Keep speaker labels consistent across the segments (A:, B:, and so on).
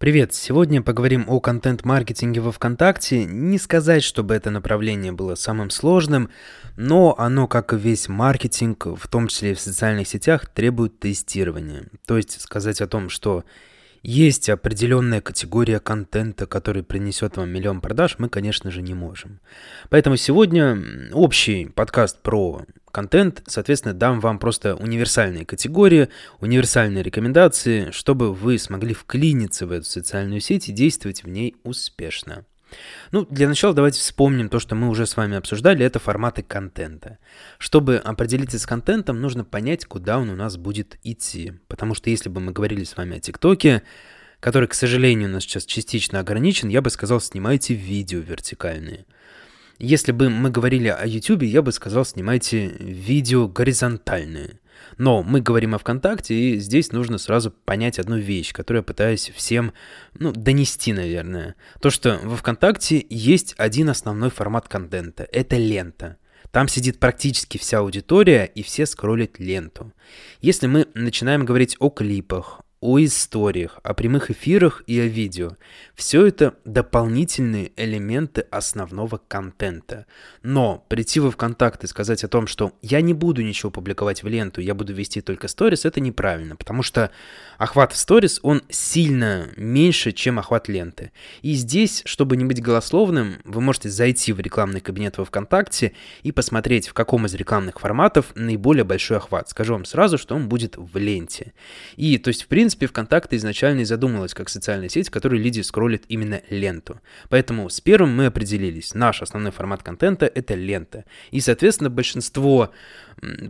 A: Привет! Сегодня поговорим о контент-маркетинге во ВКонтакте. Не сказать, чтобы это направление было самым сложным, но оно, как и весь маркетинг, в том числе и в социальных сетях, требует тестирования. То есть сказать о том, что есть определенная категория контента, который принесет вам миллион продаж, мы, конечно же, не можем. Поэтому сегодня общий подкаст про контент, соответственно, дам вам просто универсальные категории, универсальные рекомендации, чтобы вы смогли вклиниться в эту социальную сеть и действовать в ней успешно. Ну, для начала давайте вспомним то, что мы уже с вами обсуждали, это форматы контента. Чтобы определиться с контентом, нужно понять, куда он у нас будет идти. Потому что если бы мы говорили с вами о ТикТоке, который, к сожалению, у нас сейчас частично ограничен, я бы сказал, снимайте видео вертикальные – если бы мы говорили о YouTube, я бы сказал, снимайте видео горизонтальные. Но мы говорим о ВКонтакте, и здесь нужно сразу понять одну вещь, которую я пытаюсь всем ну, донести, наверное. То, что во ВКонтакте есть один основной формат контента – это лента. Там сидит практически вся аудитория, и все скроллят ленту. Если мы начинаем говорить о клипах, о историях, о прямых эфирах и о видео. Все это дополнительные элементы основного контента. Но прийти во ВКонтакт и сказать о том, что я не буду ничего публиковать в ленту, я буду вести только сторис, это неправильно, потому что охват в сторис, он сильно меньше, чем охват ленты. И здесь, чтобы не быть голословным, вы можете зайти в рекламный кабинет во ВКонтакте и посмотреть, в каком из рекламных форматов наиболее большой охват. Скажу вам сразу, что он будет в ленте. И, то есть, в принципе, ВКонтакте изначально и задумалась как социальная сеть, в которой люди скроллят именно ленту. Поэтому с первым мы определились. Наш основной формат контента — это лента. И, соответственно, большинство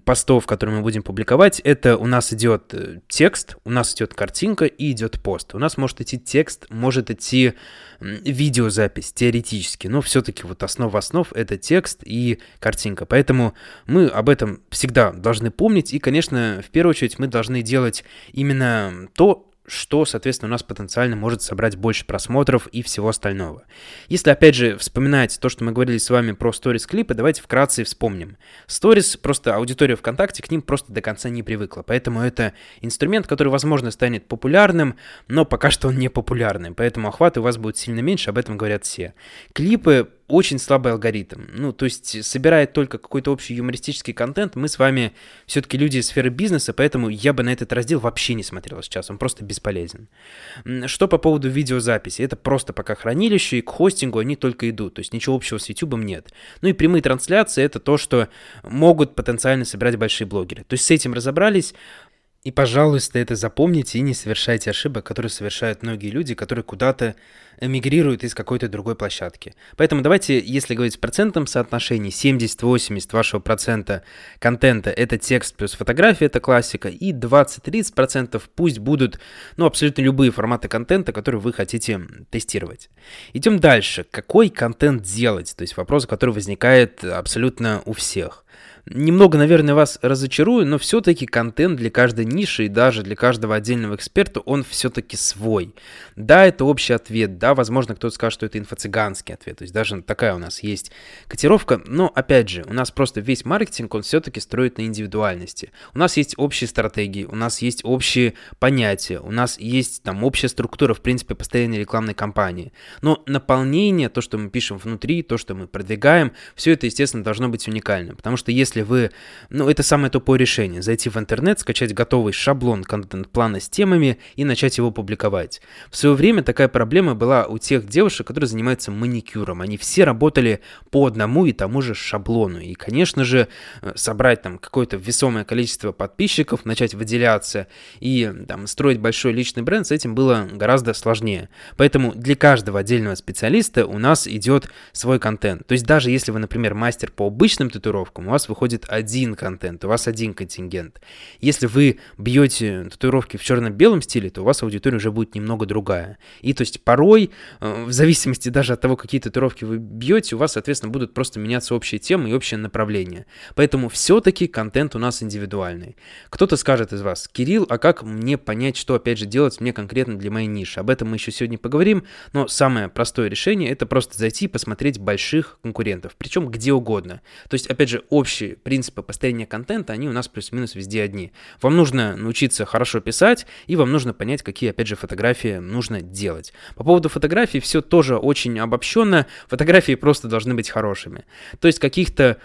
A: постов, которые мы будем публиковать, это у нас идет э, текст, у нас идет картинка и идет пост. У нас может идти текст, может идти видеозапись теоретически, но все-таки вот основа основ это текст и картинка. Поэтому мы об этом всегда должны помнить. И, конечно, в первую очередь мы должны делать именно то, что, соответственно, у нас потенциально может собрать больше просмотров и всего остального. Если, опять же, вспоминать то, что мы говорили с вами про сторис-клипы, давайте вкратце вспомним. Сторис, просто аудитория ВКонтакте к ним просто до конца не привыкла, поэтому это инструмент, который, возможно, станет популярным, но пока что он не популярный, поэтому охваты у вас будут сильно меньше, об этом говорят все. Клипы очень слабый алгоритм. Ну, то есть собирает только какой-то общий юмористический контент. Мы с вами все-таки люди из сферы бизнеса, поэтому я бы на этот раздел вообще не смотрел сейчас. Он просто бесполезен. Что по поводу видеозаписи? Это просто пока хранилище, и к хостингу они только идут. То есть ничего общего с YouTube нет. Ну и прямые трансляции — это то, что могут потенциально собирать большие блогеры. То есть с этим разобрались. И, пожалуйста, это запомните и не совершайте ошибок, которые совершают многие люди, которые куда-то эмигрируют из какой-то другой площадки. Поэтому давайте, если говорить в процентном соотношении, 70-80 вашего процента контента — это текст плюс фотография, это классика, и 20-30% пусть будут, ну, абсолютно любые форматы контента, которые вы хотите тестировать. Идем дальше. Какой контент делать? То есть вопрос, который возникает абсолютно у всех. Немного, наверное, вас разочарую, но все-таки контент для каждой ниши и даже для каждого отдельного эксперта, он все-таки свой. Да, это общий ответ, да, возможно, кто-то скажет, что это инфо-цыганский ответ, то есть даже такая у нас есть котировка, но, опять же, у нас просто весь маркетинг, он все-таки строит на индивидуальности. У нас есть общие стратегии, у нас есть общие понятия, у нас есть там общая структура, в принципе, постоянной рекламной кампании. Но наполнение, то, что мы пишем внутри, то, что мы продвигаем, все это, естественно, должно быть уникальным, потому что если если вы... Ну, это самое тупое решение. Зайти в интернет, скачать готовый шаблон контент-плана с темами и начать его публиковать. В свое время такая проблема была у тех девушек, которые занимаются маникюром. Они все работали по одному и тому же шаблону. И, конечно же, э, собрать там какое-то весомое количество подписчиков, начать выделяться и там строить большой личный бренд, с этим было гораздо сложнее. Поэтому для каждого отдельного специалиста у нас идет свой контент. То есть даже если вы, например, мастер по обычным татуировкам, у вас выходит выходит один контент, у вас один контингент. Если вы бьете татуировки в черно-белом стиле, то у вас аудитория уже будет немного другая. И то есть порой, э, в зависимости даже от того, какие татуировки вы бьете, у вас, соответственно, будут просто меняться общие темы и общее направление. Поэтому все-таки контент у нас индивидуальный. Кто-то скажет из вас, Кирилл, а как мне понять, что опять же делать мне конкретно для моей ниши? Об этом мы еще сегодня поговорим, но самое простое решение это просто зайти и посмотреть больших конкурентов, причем где угодно. То есть, опять же, общий общие принципы построения контента, они у нас плюс-минус везде одни. Вам нужно научиться хорошо писать, и вам нужно понять, какие, опять же, фотографии нужно делать. По поводу фотографий все тоже очень обобщенно. Фотографии просто должны быть хорошими. То есть каких-то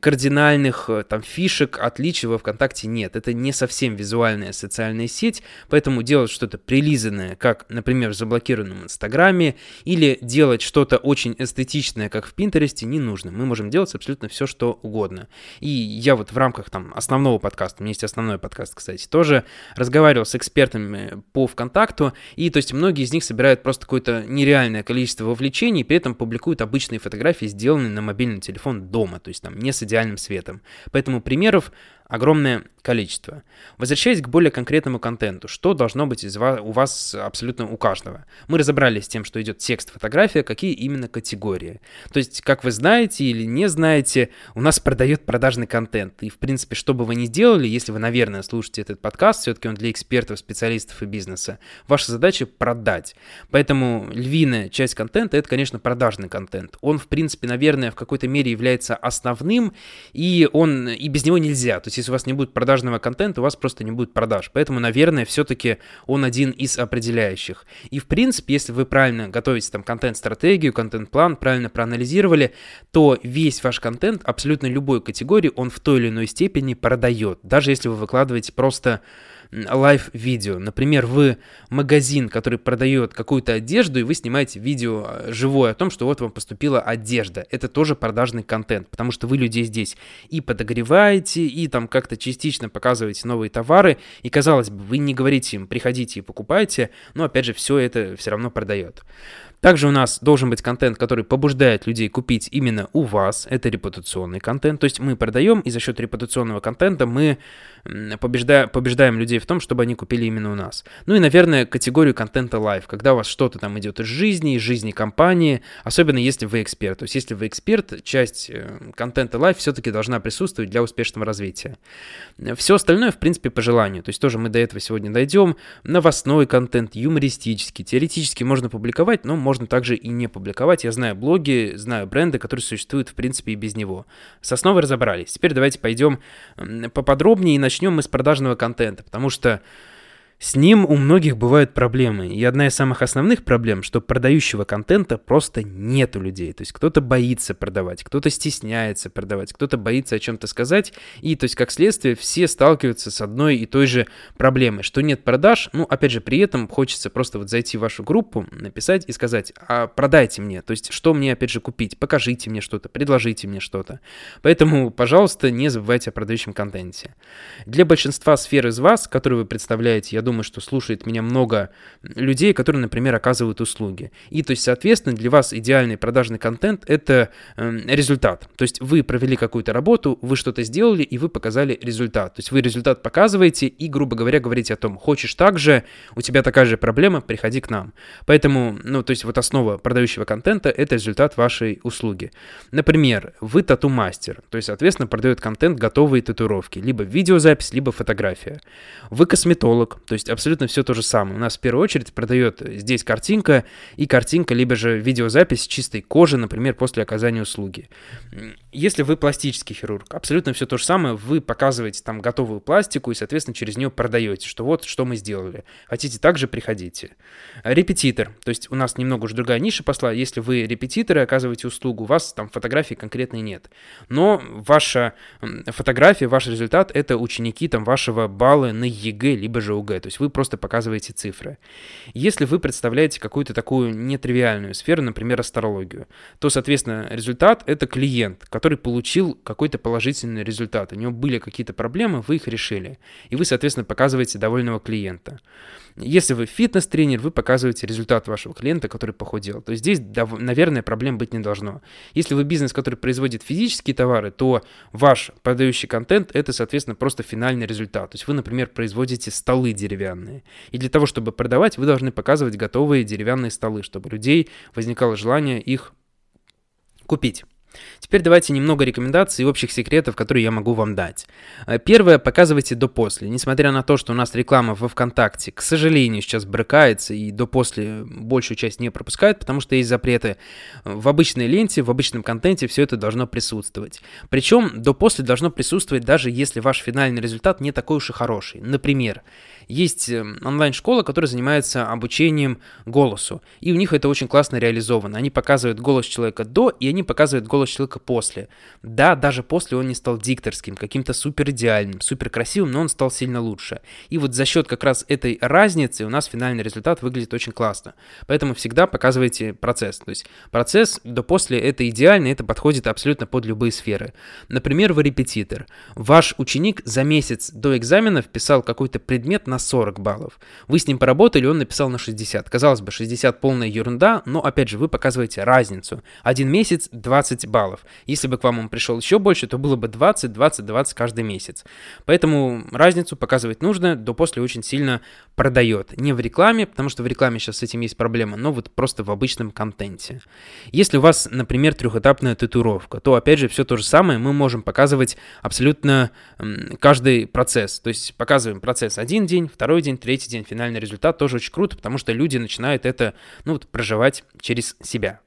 A: кардинальных э, там фишек, отличий во ВКонтакте нет. Это не совсем визуальная социальная сеть, поэтому делать что-то прилизанное, как, например, в заблокированном Инстаграме, или делать что-то очень эстетичное, как в Пинтересте, не нужно. Мы можем делать абсолютно все, что угодно. И я вот в рамках там основного подкаста, у меня есть основной подкаст, кстати, тоже разговаривал с экспертами по ВКонтакту, и то есть многие из них собирают просто какое-то нереальное количество вовлечений, и при этом публикуют обычные фотографии, сделанные на мобильный телефон дома, то есть там не с идеальным светом. Поэтому примеров огромное количество. Возвращаясь к более конкретному контенту, что должно быть из вас, у вас абсолютно у каждого? Мы разобрались с тем, что идет текст, фотография, какие именно категории. То есть, как вы знаете или не знаете, у нас продает продажный контент. И, в принципе, что бы вы ни делали, если вы, наверное, слушаете этот подкаст, все-таки он для экспертов, специалистов и бизнеса, ваша задача продать. Поэтому львиная часть контента — это, конечно, продажный контент. Он, в принципе, наверное, в какой-то мере является основным, и он и без него нельзя. То есть, если у вас не будет продажного контента, у вас просто не будет продаж. Поэтому, наверное, все-таки он один из определяющих. И, в принципе, если вы правильно готовите там контент-стратегию, контент-план, правильно проанализировали, то весь ваш контент, абсолютно любой категории, он в той или иной степени продает. Даже если вы выкладываете просто лайв-видео. Например, вы магазин, который продает какую-то одежду, и вы снимаете видео э, живое о том, что вот вам поступила одежда. Это тоже продажный контент, потому что вы людей здесь и подогреваете, и там как-то частично показываете новые товары, и казалось бы, вы не говорите им, приходите и покупайте, но опять же, все это все равно продает. Также у нас должен быть контент, который побуждает людей купить именно у вас. Это репутационный контент. То есть мы продаем, и за счет репутационного контента мы побеждаем, побеждаем людей в том, чтобы они купили именно у нас. Ну и, наверное, категорию контента live, когда у вас что-то там идет из жизни, из жизни компании, особенно если вы эксперт. То есть если вы эксперт, часть э, контента live все-таки должна присутствовать для успешного развития. Все остальное, в принципе, по желанию. То есть тоже мы до этого сегодня дойдем. Новостной контент, юмористический, теоретически можно публиковать, но можно можно также и не публиковать. Я знаю блоги, знаю бренды, которые существуют, в принципе, и без него. С основой разобрались. Теперь давайте пойдем поподробнее и начнем мы с продажного контента, потому что с ним у многих бывают проблемы, и одна из самых основных проблем, что продающего контента просто нет у людей. То есть кто-то боится продавать, кто-то стесняется продавать, кто-то боится о чем-то сказать, и то есть как следствие все сталкиваются с одной и той же проблемой, что нет продаж, ну опять же при этом хочется просто вот зайти в вашу группу, написать и сказать, а продайте мне, то есть что мне опять же купить, покажите мне что-то, предложите мне что-то. Поэтому, пожалуйста, не забывайте о продающем контенте. Для большинства сфер из вас, которые вы представляете, я думаю, думаю, что слушает меня много людей, которые, например, оказывают услуги. И, то есть, соответственно, для вас идеальный продажный контент – это э, результат. То есть, вы провели какую-то работу, вы что-то сделали, и вы показали результат. То есть, вы результат показываете и, грубо говоря, говорите о том, хочешь так же, у тебя такая же проблема, приходи к нам. Поэтому, ну, то есть, вот основа продающего контента – это результат вашей услуги. Например, вы тату-мастер, то есть, соответственно, продает контент готовые татуировки, либо видеозапись, либо фотография. Вы косметолог, то есть, есть абсолютно все то же самое. У нас в первую очередь продает здесь картинка и картинка, либо же видеозапись чистой кожи, например, после оказания услуги. Если вы пластический хирург, абсолютно все то же самое, вы показываете там готовую пластику и, соответственно, через нее продаете, что вот, что мы сделали. Хотите также, приходите. Репетитор, то есть у нас немного уже другая ниша пошла. Если вы репетиторы, оказываете услугу, у вас там фотографий конкретной нет. Но ваша фотография, ваш результат — это ученики там вашего балла на ЕГЭ, либо же ОГЭ. То есть вы просто показываете цифры. Если вы представляете какую-то такую нетривиальную сферу, например, астрологию, то, соответственно, результат — это клиент, который получил какой-то положительный результат. У него были какие-то проблемы, вы их решили. И вы, соответственно, показываете довольного клиента. Если вы фитнес-тренер, вы показываете результат вашего клиента, который похудел. То есть здесь, наверное, проблем быть не должно. Если вы бизнес, который производит физические товары, то ваш продающий контент – это, соответственно, просто финальный результат. То есть вы, например, производите столы деревянные. И для того, чтобы продавать, вы должны показывать готовые деревянные столы, чтобы людей возникало желание их купить. Теперь давайте немного рекомендаций и общих секретов, которые я могу вам дать. Э, первое, показывайте до-после. Несмотря на то, что у нас реклама во ВКонтакте, к сожалению, сейчас брыкается и до-после большую часть не пропускает, потому что есть запреты. В обычной ленте, в обычном контенте все это должно присутствовать. Причем до-после должно присутствовать даже если ваш финальный результат не такой уж и хороший. Например, есть эм, онлайн-школа, которая занимается обучением голосу, и у них это очень классно реализовано. Они показывают голос человека до, и они показывают голос человека после. Да, даже после он не стал дикторским, каким-то супер идеальным, супер красивым, но он стал сильно лучше. И вот за счет как раз этой разницы у нас финальный результат выглядит очень классно. Поэтому всегда показывайте процесс. То есть процесс до после это идеально, это подходит абсолютно под любые сферы. Например, вы репетитор. Ваш ученик за месяц до экзамена вписал какой-то предмет на 40 баллов. Вы с ним поработали, он написал на 60. Казалось бы, 60 полная ерунда, но опять же вы показываете разницу. Один месяц 20 баллов. Если бы к вам он пришел еще больше, то было бы 20, 20, 20 каждый месяц. Поэтому разницу показывать нужно, до после очень сильно продает. Не в рекламе, потому что в рекламе сейчас с этим есть проблема, но вот просто в обычном контенте. Если у вас, например, трехэтапная татуировка, то опять же все то же самое, мы можем показывать абсолютно каждый процесс. То есть показываем процесс один день, второй день, третий день, финальный результат тоже очень круто, потому что люди начинают это ну, вот, проживать через себя.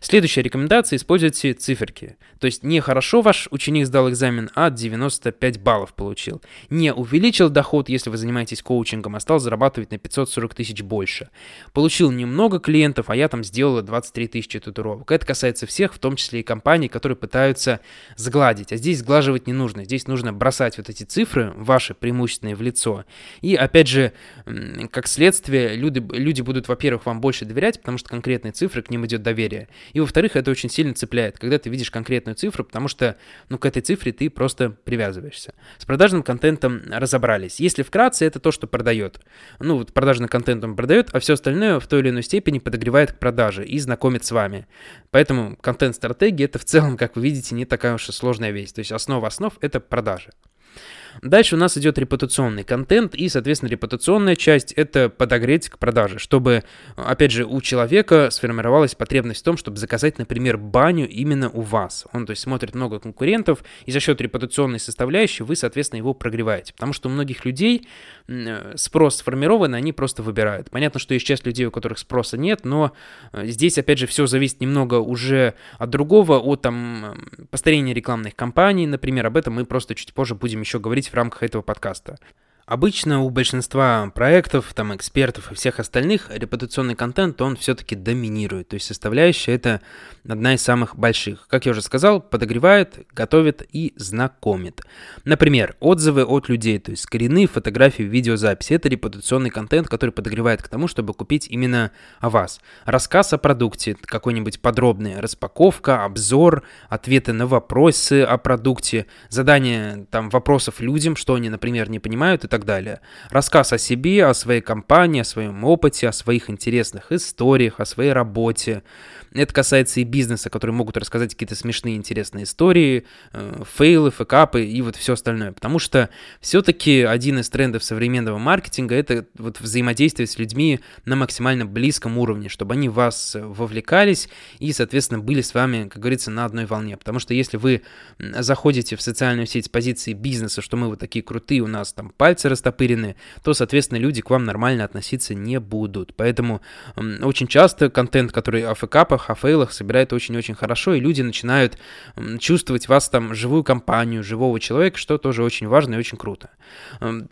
A: Следующая рекомендация – используйте циферки. То есть не хорошо ваш ученик сдал экзамен, а 95 баллов получил. Не увеличил доход, если вы занимаетесь коучингом, а стал зарабатывать на 540 тысяч больше. Получил немного клиентов, а я там сделала 23 тысячи татуировок. Это касается всех, в том числе и компаний, которые пытаются сгладить. А здесь сглаживать не нужно. Здесь нужно бросать вот эти цифры, ваши преимущественные, в лицо. И опять же, как следствие, люди, люди будут, во-первых, вам больше доверять, потому что конкретные цифры, к ним идет доверие. И во-вторых, это очень сильно цепляет, когда ты видишь конкретную цифру, потому что, ну, к этой цифре ты просто привязываешься. С продажным контентом разобрались. Если вкратце, это то, что продает. Ну, вот продажный контент он продает, а все остальное в той или иной степени подогревает к продаже и знакомит с вами. Поэтому контент-стратегия это в целом, как вы видите, не такая уж и сложная вещь. То есть основа основ это продажи. Дальше у нас идет репутационный контент, и, соответственно, репутационная часть — это подогреть к продаже, чтобы, опять же, у человека сформировалась потребность в том, чтобы заказать, например, баню именно у вас. Он, то есть, смотрит много конкурентов, и за счет репутационной составляющей вы, соответственно, его прогреваете. Потому что у многих людей э, спрос сформирован, они просто выбирают. Понятно, что есть часть людей, у которых спроса нет, но э, здесь, опять же, все зависит немного уже от другого, от там построения рекламных кампаний, например, об этом мы просто чуть позже будем еще говорить в рамках этого подкаста. Обычно у большинства проектов, там, экспертов и всех остальных репутационный контент, он все-таки доминирует. То есть составляющая это одна из самых больших. Как я уже сказал, подогревает, готовит и знакомит. Например, отзывы от людей, то есть коренные фотографии, видеозаписи. Это репутационный контент, который подогревает к тому, чтобы купить именно о вас. Рассказ о продукте, какой-нибудь подробный, распаковка, обзор, ответы на вопросы о продукте, задание там вопросов людям, что они, например, не понимают и так так далее. Рассказ о себе, о своей компании, о своем опыте, о своих интересных историях, о своей работе. Это касается и бизнеса, которые могут рассказать какие-то смешные, интересные истории, э, фейлы, фэкапы и вот все остальное. Потому что все-таки один из трендов современного маркетинга — это вот взаимодействие с людьми на максимально близком уровне, чтобы они вас вовлекались и, соответственно, были с вами, как говорится, на одной волне. Потому что если вы заходите в социальную сеть с позиции бизнеса, что мы вот такие крутые, у нас там пальцы растопырены, то, соответственно, люди к вам нормально относиться не будут. Поэтому очень часто контент, который о фэкапах, о фейлах собирает очень-очень хорошо, и люди начинают чувствовать вас там живую компанию, живого человека, что тоже очень важно и очень круто.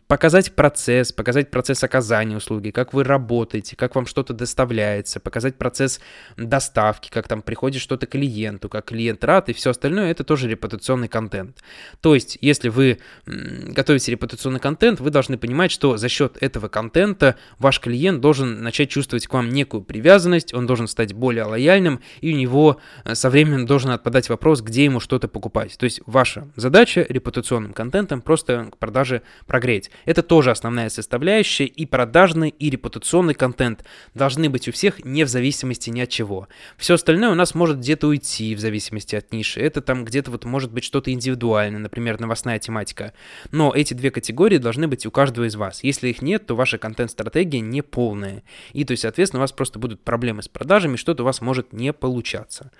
A: Показать процесс, показать процесс оказания услуги, как вы работаете, как вам что-то доставляется, показать процесс доставки, как там приходит что-то клиенту, как клиент рад и все остальное, это тоже репутационный контент. То есть, если вы готовите репутационный контент, вы должны понимать, что за счет этого контента ваш клиент должен начать чувствовать к вам некую привязанность, он должен стать более лояльным, и у него э, со временем должен отпадать вопрос, где ему что-то покупать. То есть ваша задача репутационным контентом просто к продаже прогреть. Это тоже основная составляющая, и продажный, и репутационный контент должны быть у всех не в зависимости ни от чего. Все остальное у нас может где-то уйти в зависимости от ниши. Это там где-то вот может быть что-то индивидуальное, например, новостная тематика. Но эти две категории должны должны быть у каждого из вас. Если их нет, то ваша контент-стратегия не полная. И то есть, соответственно, у вас просто будут проблемы с продажами, что-то у вас может не получаться.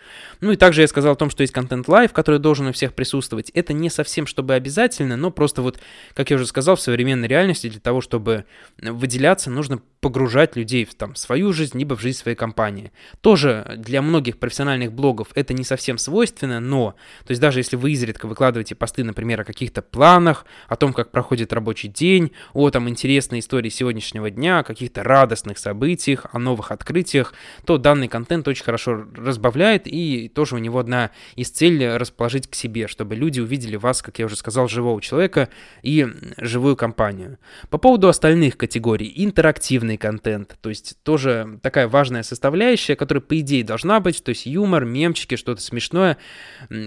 A: Ну и также я сказал о том, что есть контент live, который должен у всех присутствовать. Это не совсем чтобы обязательно, но просто вот, как я уже сказал, в современной реальности для того, чтобы выделяться, нужно погружать людей в там, свою жизнь, либо в жизнь своей компании. Тоже для многих профессиональных блогов это не совсем свойственно, но, то есть даже если вы изредка выкладываете посты, например, о каких-то планах, о том, как проходит рабочий день, о там интересной истории сегодняшнего дня, о каких-то радостных событиях, о новых открытиях, то данный контент очень хорошо разбавляет, и тоже у него одна из целей расположить к себе, чтобы люди увидели вас, как я уже сказал, живого человека и живую компанию. По поводу остальных категорий, интерактивный полезный контент. То есть тоже такая важная составляющая, которая, по идее, должна быть. То есть юмор, мемчики, что-то смешное,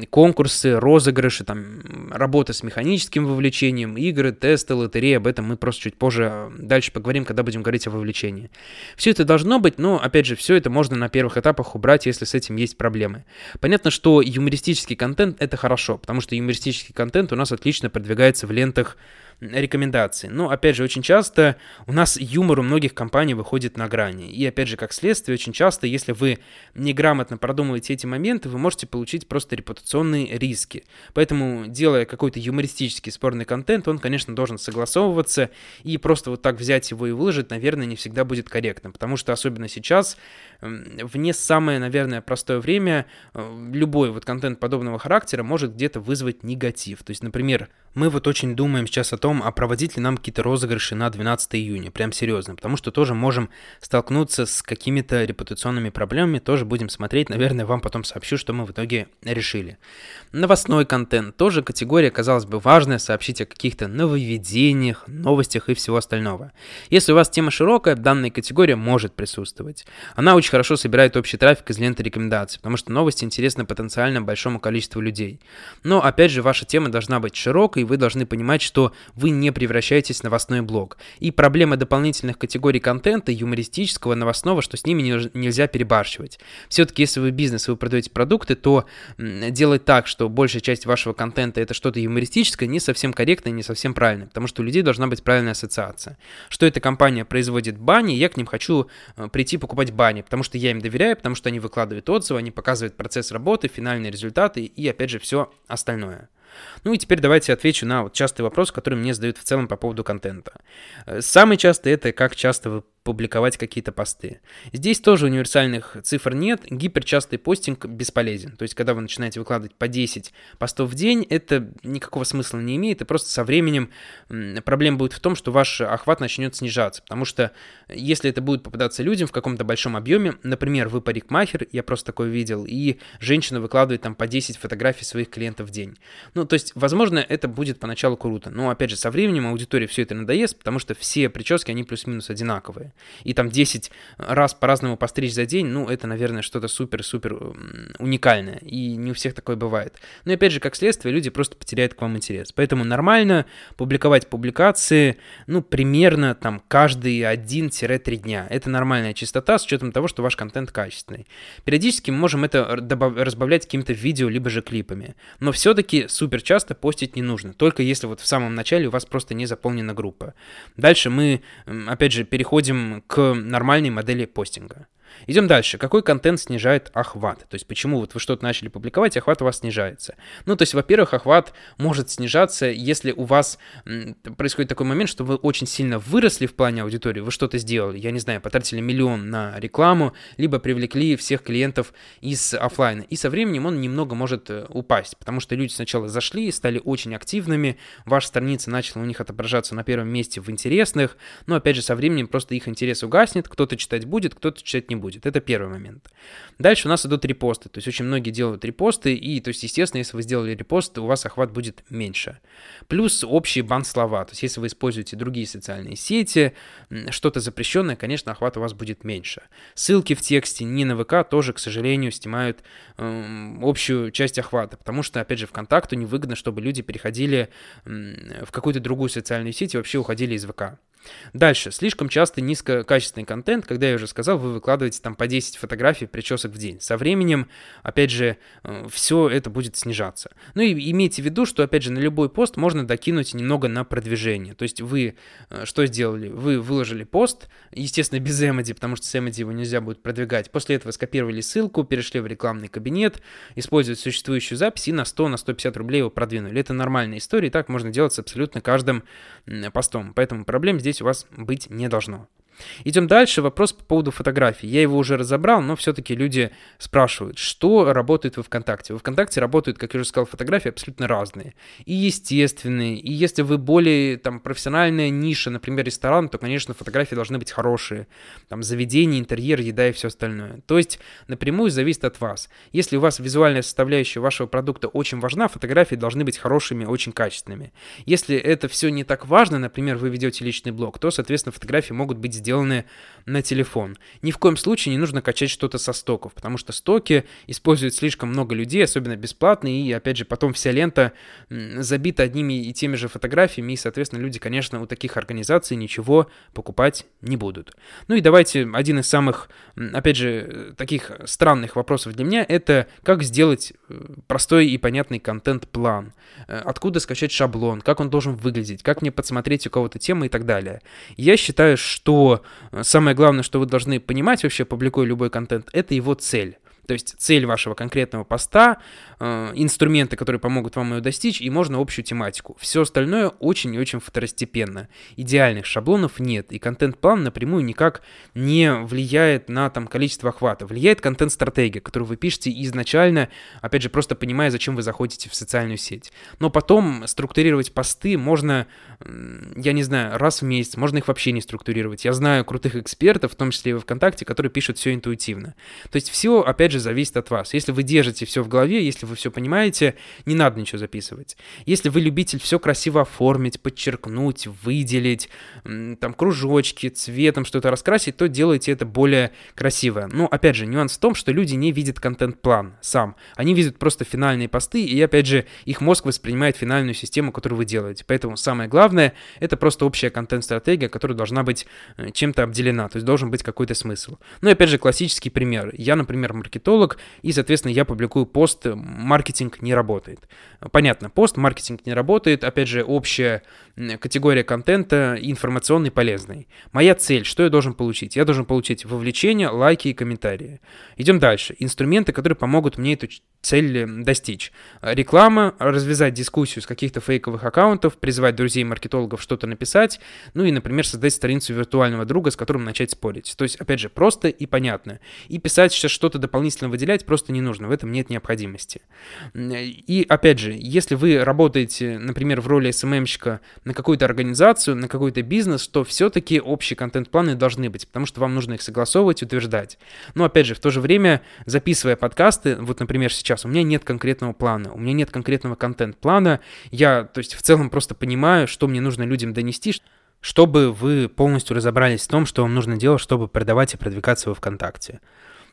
A: конкурсы, розыгрыши, там, работа с механическим вовлечением, игры, тесты, лотереи. Об этом мы просто чуть позже э, дальше поговорим, когда будем говорить о вовлечении. Все это должно быть, но, опять же, все это можно на первых этапах убрать, если с этим есть проблемы. Понятно, что юмористический контент — это хорошо, потому что юмористический контент у нас отлично продвигается в лентах рекомендации. Но, опять же, очень часто у нас юмор у многих компаний выходит на грани. И, опять же, как следствие, очень часто, если вы неграмотно продумываете эти моменты, вы можете получить просто репутационные риски. Поэтому, делая какой-то юмористический спорный контент, он, конечно, должен согласовываться, и просто вот так взять его и выложить, наверное, не всегда будет корректно, потому что особенно сейчас, в не самое, наверное, простое время, э, любой вот контент подобного характера может где-то вызвать негатив. То есть, например, мы вот очень думаем сейчас о том, а проводить ли нам какие-то розыгрыши на 12 июня, прям серьезно, потому что тоже можем столкнуться с какими-то репутационными проблемами, тоже будем смотреть, наверное, вам потом сообщу, что мы в итоге решили. Новостной контент, тоже категория, казалось бы, важная, сообщить о каких-то нововведениях, новостях и всего остального. Если у вас тема широкая, данная категория может присутствовать. Она очень хорошо собирает общий трафик из ленты рекомендаций, потому что новости интересны потенциально большому количеству людей. Но, опять же, ваша тема должна быть широкой, и вы должны понимать, что вы не превращаетесь в новостной блог. И проблема дополнительных категорий контента, юмористического, новостного, что с ними не, нельзя перебарщивать. Все-таки, если вы бизнес, вы продаете продукты, то делать так, что большая часть вашего контента это что-то юмористическое, не совсем корректно и не совсем правильно, потому что у людей должна быть правильная ассоциация. Что эта компания производит бани, я к ним хочу э, прийти покупать бани, потому что я им доверяю, потому что они выкладывают отзывы, они показывают процесс работы, финальные результаты и, опять же, все остальное. Ну и теперь давайте отвечу на вот частый вопрос, который мне задают в целом по поводу контента. Э, самый частый это как часто вы публиковать какие-то посты. Здесь тоже универсальных цифр нет, гиперчастый постинг бесполезен. То есть, когда вы начинаете выкладывать по 10 постов в день, это никакого смысла не имеет, и просто со временем проблема будет в том, что ваш охват начнет снижаться, потому что если это будет попадаться людям в каком-то большом объеме, например, вы парикмахер, я просто такое видел, и женщина выкладывает там по 10 фотографий своих клиентов в день. Ну, то есть, возможно, это будет поначалу круто, но, опять же, со временем аудитории все это надоест, потому что все прически, они плюс-минус одинаковые и там 10 раз по-разному постричь за день, ну, это, наверное, что-то супер-супер уникальное, и не у всех такое бывает. Но, опять же, как следствие, люди просто потеряют к вам интерес. Поэтому нормально публиковать публикации, ну, примерно там каждые 1-3 дня. Это нормальная частота с учетом того, что ваш контент качественный. Периодически мы можем это разбавлять какими-то видео, либо же клипами. Но все-таки супер часто постить не нужно, только если вот в самом начале у вас просто не заполнена группа. Дальше мы, опять же, переходим к нормальной модели постинга. Идем дальше. Какой контент снижает охват? То есть почему вот вы что-то начали публиковать, охват у вас снижается? Ну, то есть, во-первых, охват может снижаться, если у вас происходит такой момент, что вы очень сильно выросли в плане аудитории, вы что-то сделали, я не знаю, потратили миллион на рекламу, либо привлекли всех клиентов из офлайна. И со временем он немного может э, упасть, потому что люди сначала зашли, стали очень активными, ваша страница начала у них отображаться на первом месте в интересных, но опять же со временем просто их интерес угаснет, кто-то читать будет, кто-то читать не будет. Это первый момент. Дальше у нас идут репосты. То есть очень многие делают репосты, и, то есть, естественно, если вы сделали репост, у вас охват будет меньше. Плюс общий бан слова. То есть если вы используете другие социальные сети, что-то запрещенное, конечно, охват у вас будет меньше. Ссылки в тексте не на ВК тоже, к сожалению, снимают э, общую часть охвата, потому что, опять же, ВКонтакту невыгодно, чтобы люди переходили э, в какую-то другую социальную сеть и вообще уходили из ВК. Дальше. Слишком часто низкокачественный контент, когда я уже сказал, вы выкладываете там по 10 фотографий причесок в день. Со временем, опять же, э, все это будет снижаться. Ну и имейте в виду, что, опять же, на любой пост можно докинуть немного на продвижение. То есть вы э, что сделали? Вы выложили пост, естественно, без эмоди, потому что с эмоди его нельзя будет продвигать. После этого скопировали ссылку, перешли в рекламный кабинет, используя существующую запись и на 100, на 150 рублей его продвинули. Это нормальная история, и так можно делать с абсолютно каждым постом. Поэтому проблем здесь у вас быть не должно. Идем дальше. Вопрос по поводу фотографий. Я его уже разобрал, но все-таки люди спрашивают, что работает во ВКонтакте. Во ВКонтакте работают, как я уже сказал, фотографии абсолютно разные. И естественные, и если вы более там профессиональная ниша, например, ресторан, то, конечно, фотографии должны быть хорошие. Там заведение, интерьер, еда и все остальное. То есть напрямую зависит от вас. Если у вас визуальная составляющая вашего продукта очень важна, фотографии должны быть хорошими, очень качественными. Если это все не так важно, например, вы ведете личный блог, то, соответственно, фотографии могут быть сделаны сделаны на телефон. Ни в коем случае не нужно качать что-то со стоков, потому что стоки используют слишком много людей, особенно бесплатные, и, опять же, потом вся лента забита одними и теми же фотографиями, и, соответственно, люди, конечно, у таких организаций ничего покупать не будут. Ну и давайте один из самых, опять же, таких странных вопросов для меня, это как сделать э, простой и понятный контент-план, э, откуда скачать шаблон, как он должен выглядеть, как мне подсмотреть у кого-то темы и так далее. Я считаю, что самое главное, что вы должны понимать вообще, публикуя любой контент, это его цель. То есть цель вашего конкретного поста, э, инструменты, которые помогут вам ее достичь, и можно общую тематику. Все остальное очень и очень второстепенно. Идеальных шаблонов нет, и контент-план напрямую никак не влияет на там, количество охвата. Влияет контент-стратегия, которую вы пишете изначально, опять же, просто понимая, зачем вы заходите в социальную сеть. Но потом структурировать посты можно, я не знаю, раз в месяц, можно их вообще не структурировать. Я знаю крутых экспертов, в том числе и во ВКонтакте, которые пишут все интуитивно. То есть все, опять же, же зависит от вас. Если вы держите все в голове, если вы все понимаете, не надо ничего записывать. Если вы любитель все красиво оформить, подчеркнуть, выделить, там кружочки, цветом что-то раскрасить, то делайте это более красиво. Но опять же, нюанс в том, что люди не видят контент-план сам. Они видят просто финальные посты, и опять же, их мозг воспринимает финальную систему, которую вы делаете. Поэтому самое главное, это просто общая контент-стратегия, которая должна быть э, чем-то обделена, то есть должен быть какой-то смысл. Ну и опять же, классический пример. Я, например, маркетолог, маркетолог, и, соответственно, я публикую пост «Маркетинг не работает». Понятно, пост «Маркетинг не работает», опять же, общая категория контента информационный, полезный. Моя цель, что я должен получить? Я должен получить вовлечение, лайки и комментарии. Идем дальше. Инструменты, которые помогут мне эту цель достичь. Реклама, развязать дискуссию с каких-то фейковых аккаунтов, призвать друзей-маркетологов что-то написать, ну и, например, создать страницу виртуального друга, с которым начать спорить. То есть, опять же, просто и понятно. И писать сейчас что-то дополнительно выделять просто не нужно, в этом нет необходимости. И, опять же, если вы работаете, например, в роли СММщика на какую-то организацию, на какой-то бизнес, то все-таки общие контент-планы должны быть, потому что вам нужно их согласовывать, утверждать. Но, опять же, в то же время, записывая подкасты, вот, например, сейчас. У меня нет конкретного плана, у меня нет конкретного контент-плана. Я, то есть, в целом просто понимаю, что мне нужно людям донести, чтобы вы полностью разобрались в том, что вам нужно делать, чтобы продавать и продвигаться во ВКонтакте.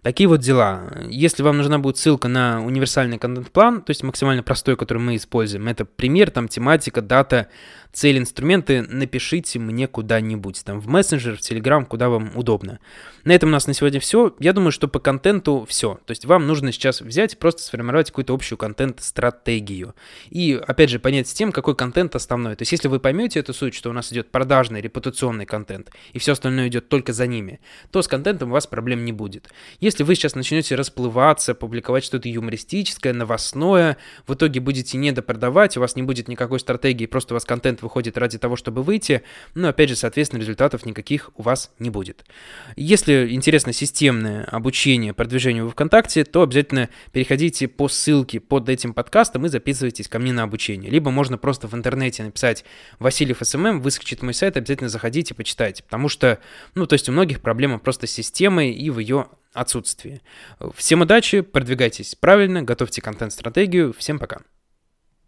A: Такие вот дела. Если вам нужна будет ссылка на универсальный контент-план, то есть максимально простой, который мы используем, это пример, там тематика, дата, цель, инструменты, напишите мне куда-нибудь, там в мессенджер, в телеграм, куда вам удобно. На этом у нас на сегодня все. Я думаю, что по контенту все. То есть вам нужно сейчас взять просто сформировать какую-то общую контент-стратегию. И, опять же, понять с тем, какой контент основной. То есть если вы поймете эту суть, что у нас идет продажный, репутационный контент, и все остальное идет только за ними, то с контентом у вас проблем не будет. Если вы сейчас начнете расплываться, публиковать что-то юмористическое, новостное, в итоге будете недопродавать, у вас не будет никакой стратегии, просто у вас контент выходит ради того, чтобы выйти, но опять же, соответственно, результатов никаких у вас не будет. Если интересно системное обучение продвижению в ВКонтакте, то обязательно переходите по ссылке под этим подкастом и записывайтесь ко мне на обучение. Либо можно просто в интернете написать Васильев SMM, выскочит мой сайт, обязательно заходите, почитайте, потому что, ну, то есть у многих проблема просто с системой и в ее отсутствии. Всем удачи, продвигайтесь правильно, готовьте контент-стратегию. Всем пока.